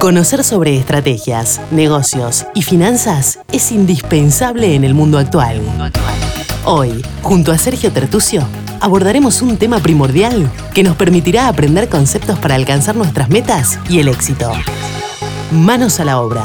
Conocer sobre estrategias, negocios y finanzas es indispensable en el mundo actual. Hoy, junto a Sergio Tertucio, abordaremos un tema primordial que nos permitirá aprender conceptos para alcanzar nuestras metas y el éxito. Manos a la obra.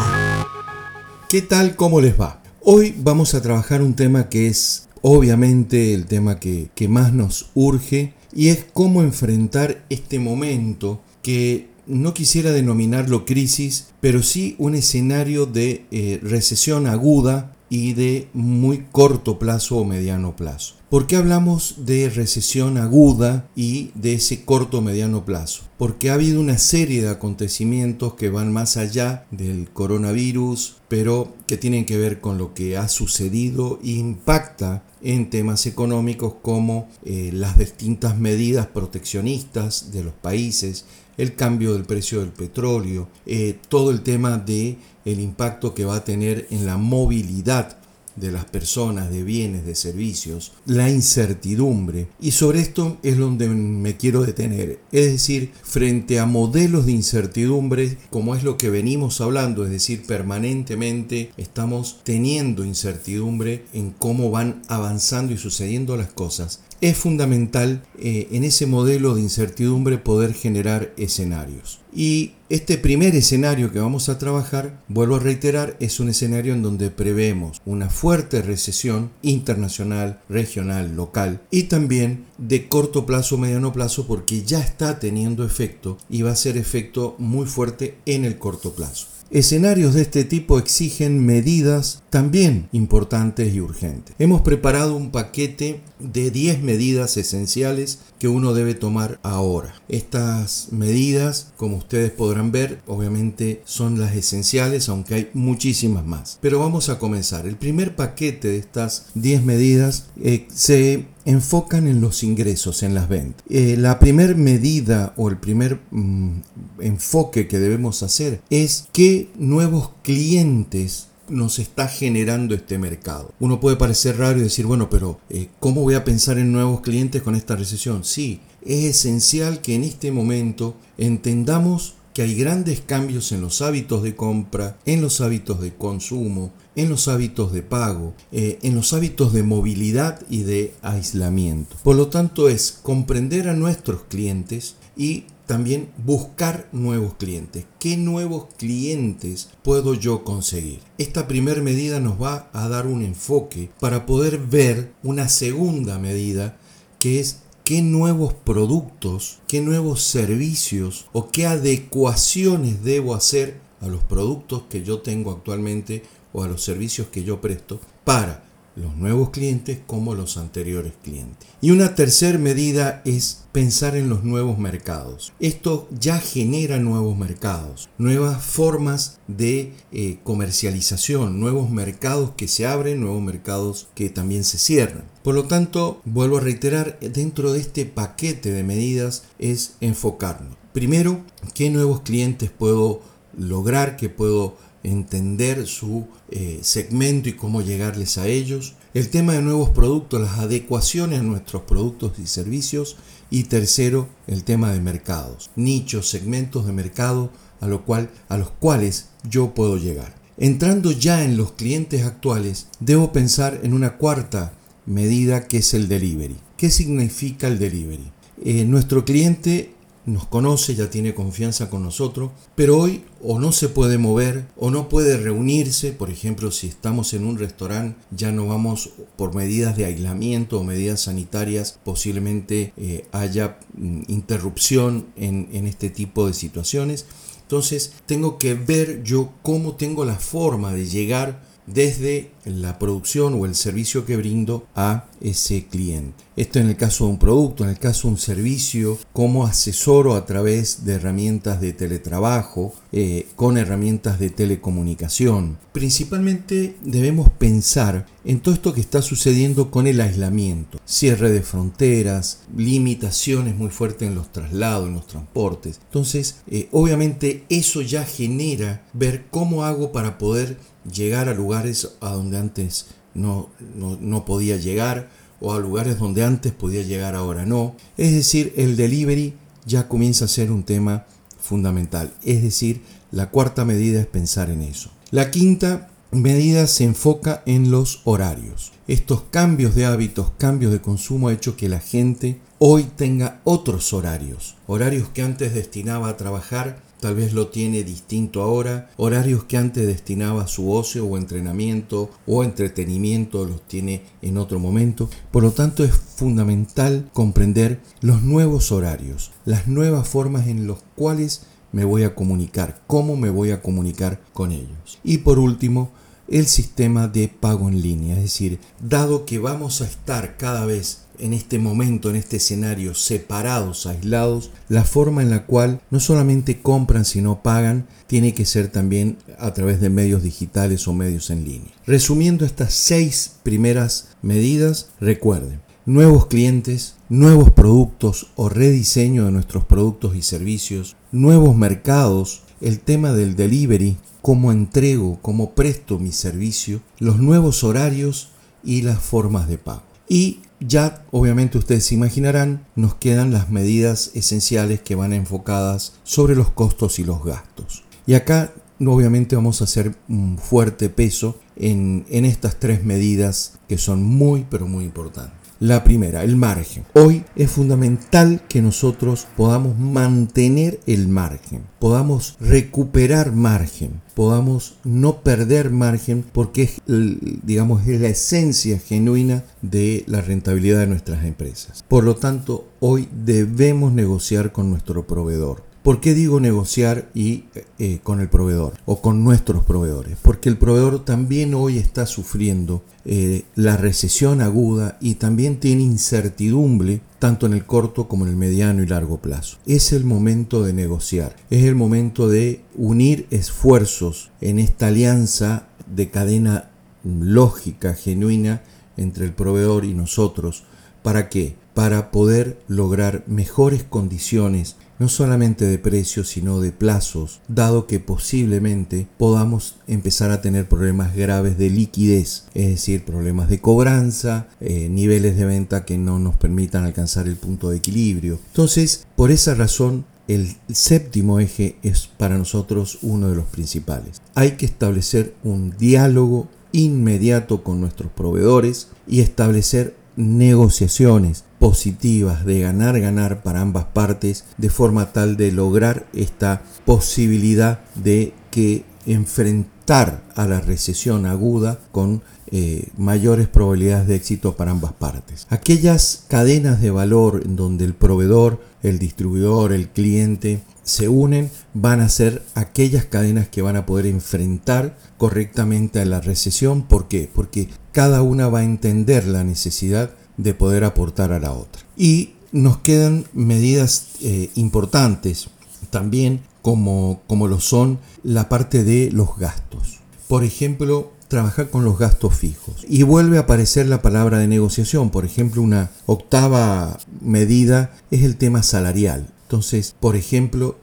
¿Qué tal? ¿Cómo les va? Hoy vamos a trabajar un tema que es obviamente el tema que, que más nos urge y es cómo enfrentar este momento que no quisiera denominarlo crisis, pero sí un escenario de eh, recesión aguda y de muy corto plazo o mediano plazo. ¿Por qué hablamos de recesión aguda y de ese corto mediano plazo? Porque ha habido una serie de acontecimientos que van más allá del coronavirus, pero que tienen que ver con lo que ha sucedido e impacta en temas económicos como eh, las distintas medidas proteccionistas de los países, el cambio del precio del petróleo, eh, todo el tema de el impacto que va a tener en la movilidad de las personas, de bienes, de servicios, la incertidumbre. Y sobre esto es donde me quiero detener. Es decir, frente a modelos de incertidumbre, como es lo que venimos hablando, es decir, permanentemente estamos teniendo incertidumbre en cómo van avanzando y sucediendo las cosas es fundamental eh, en ese modelo de incertidumbre poder generar escenarios. Y este primer escenario que vamos a trabajar, vuelvo a reiterar, es un escenario en donde prevemos una fuerte recesión internacional, regional, local y también de corto plazo, mediano plazo, porque ya está teniendo efecto y va a ser efecto muy fuerte en el corto plazo. Escenarios de este tipo exigen medidas también importantes y urgentes. Hemos preparado un paquete de 10 medidas esenciales que uno debe tomar ahora. Estas medidas, como ustedes podrán ver, obviamente son las esenciales, aunque hay muchísimas más. Pero vamos a comenzar. El primer paquete de estas 10 medidas eh, se enfocan en los ingresos, en las ventas. Eh, la primera medida o el primer mm, enfoque que debemos hacer es qué nuevos clientes nos está generando este mercado. Uno puede parecer raro y decir, bueno, pero eh, ¿cómo voy a pensar en nuevos clientes con esta recesión? Sí, es esencial que en este momento entendamos que hay grandes cambios en los hábitos de compra, en los hábitos de consumo, en los hábitos de pago, eh, en los hábitos de movilidad y de aislamiento. Por lo tanto es comprender a nuestros clientes y también buscar nuevos clientes. ¿Qué nuevos clientes puedo yo conseguir? Esta primera medida nos va a dar un enfoque para poder ver una segunda medida que es qué nuevos productos, qué nuevos servicios o qué adecuaciones debo hacer a los productos que yo tengo actualmente o a los servicios que yo presto para los nuevos clientes como los anteriores clientes. Y una tercera medida es pensar en los nuevos mercados. Esto ya genera nuevos mercados, nuevas formas de eh, comercialización, nuevos mercados que se abren, nuevos mercados que también se cierran. Por lo tanto, vuelvo a reiterar, dentro de este paquete de medidas es enfocarnos. Primero, ¿qué nuevos clientes puedo lograr, que puedo entender su eh, segmento y cómo llegarles a ellos. El tema de nuevos productos, las adecuaciones a nuestros productos y servicios. Y tercero, el tema de mercados, nichos, segmentos de mercado a, los cuales yo puedo llegar. Entrando ya en los clientes actuales, debo pensar en una cuarta medida que es el delivery. ¿Qué significa el delivery? Eh, nuestro cliente nos conoce, ya tiene confianza con nosotros, pero hoy o no se puede mover o no puede reunirse, por ejemplo, si estamos en un restaurante, ya no vamos por medidas de aislamiento o medidas sanitarias, posiblemente eh, haya mm, interrupción en, en este tipo de situaciones. Entonces, tengo que ver yo cómo tengo la forma de llegar desde la producción o el servicio que brindo a ese cliente. Esto en el caso de un producto, en el caso de un servicio, como asesoro a través de herramientas de teletrabajo, eh, con herramientas de telecomunicación. Principalmente debemos pensar en todo esto que está sucediendo con el aislamiento, cierre de fronteras, limitaciones muy fuertes en los traslados, en los transportes. Entonces, eh, obviamente eso ya genera ver cómo hago para poder llegar a lugares a donde antes no, no, podía llegar o a lugares donde antes podía llegar ahora no. Es decir, el delivery ya comienza a ser un tema fundamental. Es decir, La cuarta medida es pensar en eso. La quinta medida se enfoca en los horarios. Estos cambios de hábitos, cambios de consumo ha hecho que la gente hoy tenga otros horarios. Horarios que antes destinaba a trabajar, tal vez lo tiene distinto ahora. Horarios que antes destinaba a su ocio o entrenamiento o entretenimiento los tiene en otro momento. Por lo tanto es fundamental comprender los nuevos horarios, las nuevas formas en las cuales me voy a comunicar, cómo me voy a comunicar con ellos. Y por último, el sistema de pago en línea, es decir, dado que vamos a estar cada vez en este momento, en este escenario, separados, aislados, la forma en la cual no solamente compran, sino pagan, tiene que ser también a través de medios digitales o medios en línea. Resumiendo estas seis primeras medidas, recuerden, nuevos clientes, nuevos productos o rediseño de nuestros productos y servicios, nuevos mercados, el tema del delivery, cómo entrego, cómo presto mi servicio, los nuevos horarios y las formas de pago. Y ya, obviamente ustedes se imaginarán, nos quedan las medidas esenciales que van enfocadas sobre los costos y los gastos. Y acá, obviamente, vamos a hacer un fuerte peso en, en estas tres medidas que son muy, pero muy importantes. La primera, el margen. Hoy es fundamental que nosotros podamos mantener el margen, podamos recuperar margen, podamos no perder margen porque es, digamos, es la esencia genuina de la rentabilidad de nuestras empresas. Por lo tanto, hoy debemos negociar con nuestro proveedor. ¿Por qué digo negociar y eh, con el proveedor o con nuestros proveedores? Porque el proveedor también hoy está sufriendo eh, la recesión aguda y también tiene incertidumbre tanto en el corto como en el mediano y largo plazo. Es el momento de negociar, es el momento de unir esfuerzos en esta alianza de cadena lógica, genuina entre el proveedor y nosotros. ¿Para qué? Para poder lograr mejores condiciones no solamente de precios, sino de plazos, dado que posiblemente podamos empezar a tener problemas graves de liquidez, es decir, problemas de cobranza, eh, niveles de venta que no nos permitan alcanzar el punto de equilibrio. Entonces, por esa razón, el séptimo eje es para nosotros uno de los principales. Hay que establecer un diálogo inmediato con nuestros proveedores y establecer negociaciones positivas de ganar ganar para ambas partes de forma tal de lograr esta posibilidad de que enfrentar a la recesión aguda con eh, mayores probabilidades de éxito para ambas partes. Aquellas cadenas de valor en donde el proveedor, el distribuidor, el cliente se unen van a ser aquellas cadenas que van a poder enfrentar correctamente a la recesión. ¿Por qué? Porque cada una va a entender la necesidad de poder aportar a la otra. Y nos quedan medidas eh, importantes también como, como lo son la parte de los gastos. Por ejemplo, trabajar con los gastos fijos. Y vuelve a aparecer la palabra de negociación. Por ejemplo, una octava medida es el tema salarial. Entonces, por ejemplo,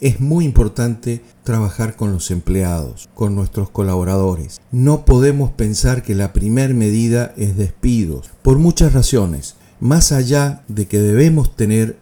es muy importante trabajar con los empleados, con nuestros colaboradores. No podemos pensar que la primera medida es despidos, por muchas razones. Más allá de que debemos tener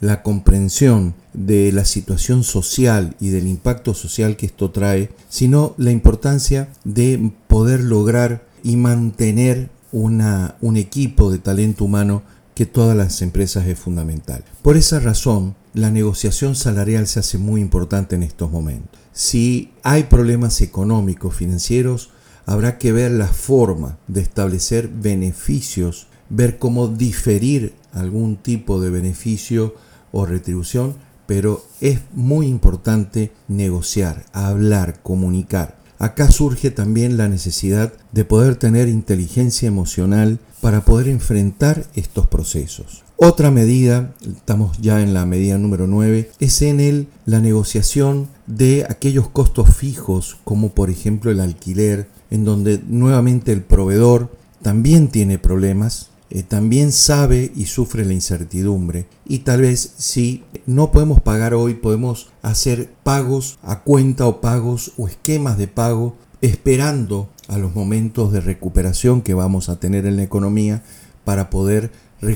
la comprensión de la situación social y del impacto social que esto trae, sino la importancia de poder lograr y mantener una, un equipo de talento humano que todas las empresas es fundamental. Por esa razón, la negociación salarial se hace muy importante en estos momentos. Si hay problemas económicos, financieros, habrá que ver la forma de establecer beneficios, ver cómo diferir algún tipo de beneficio o retribución, pero es muy importante negociar, hablar, comunicar. Acá surge también la necesidad de poder tener inteligencia emocional para poder enfrentar estos procesos. Otra medida, estamos ya en la medida número 9, es en el, la negociación de aquellos costos fijos, como por ejemplo el alquiler, en donde nuevamente el proveedor también tiene problemas, eh, también sabe y sufre la incertidumbre. Y tal vez si no podemos pagar hoy, podemos hacer pagos a cuenta o pagos o esquemas de pago esperando a los momentos de recuperación que vamos a tener en la economía para poder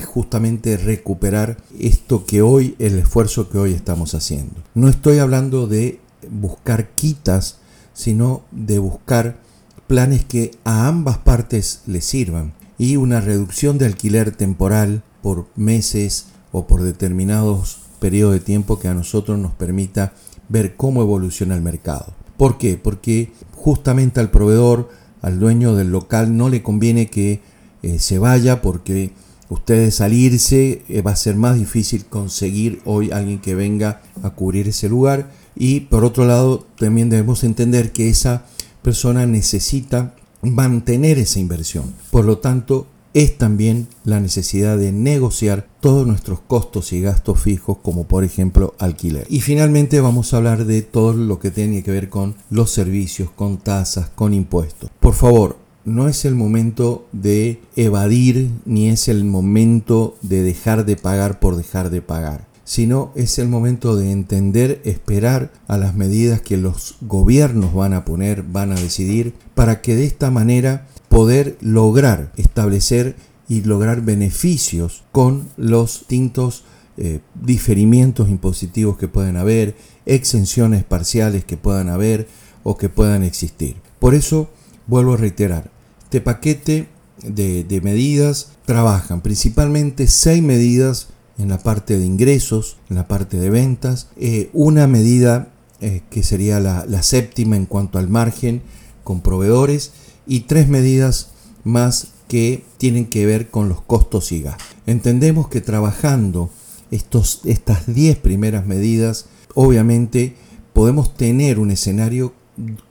justamente recuperar esto que hoy, el esfuerzo que hoy estamos haciendo. No estoy hablando de buscar quitas, sino de buscar planes que a ambas partes les sirvan y una reducción de alquiler temporal por meses o por determinados periodos de tiempo que a nosotros nos permita ver cómo evoluciona el mercado. ¿Por qué? Porque justamente al proveedor, al dueño del local, no le conviene que eh, se vaya porque ustedes salirse eh, va a ser más difícil conseguir hoy alguien que venga a cubrir ese lugar y por otro lado también debemos entender que esa persona necesita mantener esa inversión. Por lo tanto, es también la necesidad de negociar todos nuestros costos y gastos fijos, como por ejemplo alquiler. Y finalmente vamos a hablar de todo lo que tiene que ver con los servicios, con tasas, con impuestos. Por favor, no es el momento de evadir ni es el momento de dejar de pagar por dejar de pagar sino es el momento de entender, esperar a las medidas que los gobiernos van a poner, van a decidir, para que de esta manera poder lograr establecer y lograr beneficios con los distintos eh, diferimientos impositivos que pueden haber, exenciones parciales que puedan haber o que puedan existir. Por eso, vuelvo a reiterar, este paquete de, medidas trabajan principalmente seis medidas en la parte de ingresos, en la parte de ventas, eh, una medida eh, que sería la, séptima en cuanto al margen con proveedores y tres medidas más que tienen que ver con los costos y gastos. Entendemos que trabajando estos, estas 10 primeras medidas, obviamente podemos tener un escenario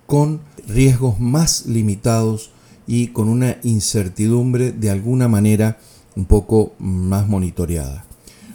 con riesgos más limitados y con una incertidumbre de alguna manera un poco más monitoreada.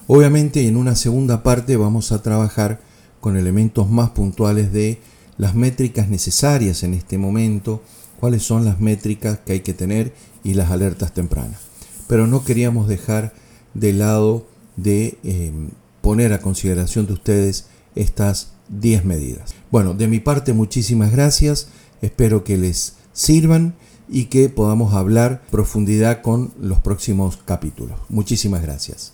Obviamente en una segunda parte vamos a trabajar con elementos más puntuales de las métricas necesarias en este momento, cuáles son las métricas que hay que tener y las alertas tempranas. Pero no queríamos dejar de lado de em, poner a consideración de ustedes estas 10 medidas. Bueno, de mi parte muchísimas gracias, espero que les sirvan y que podamos hablar profundidad con los próximos capítulos. Muchísimas gracias.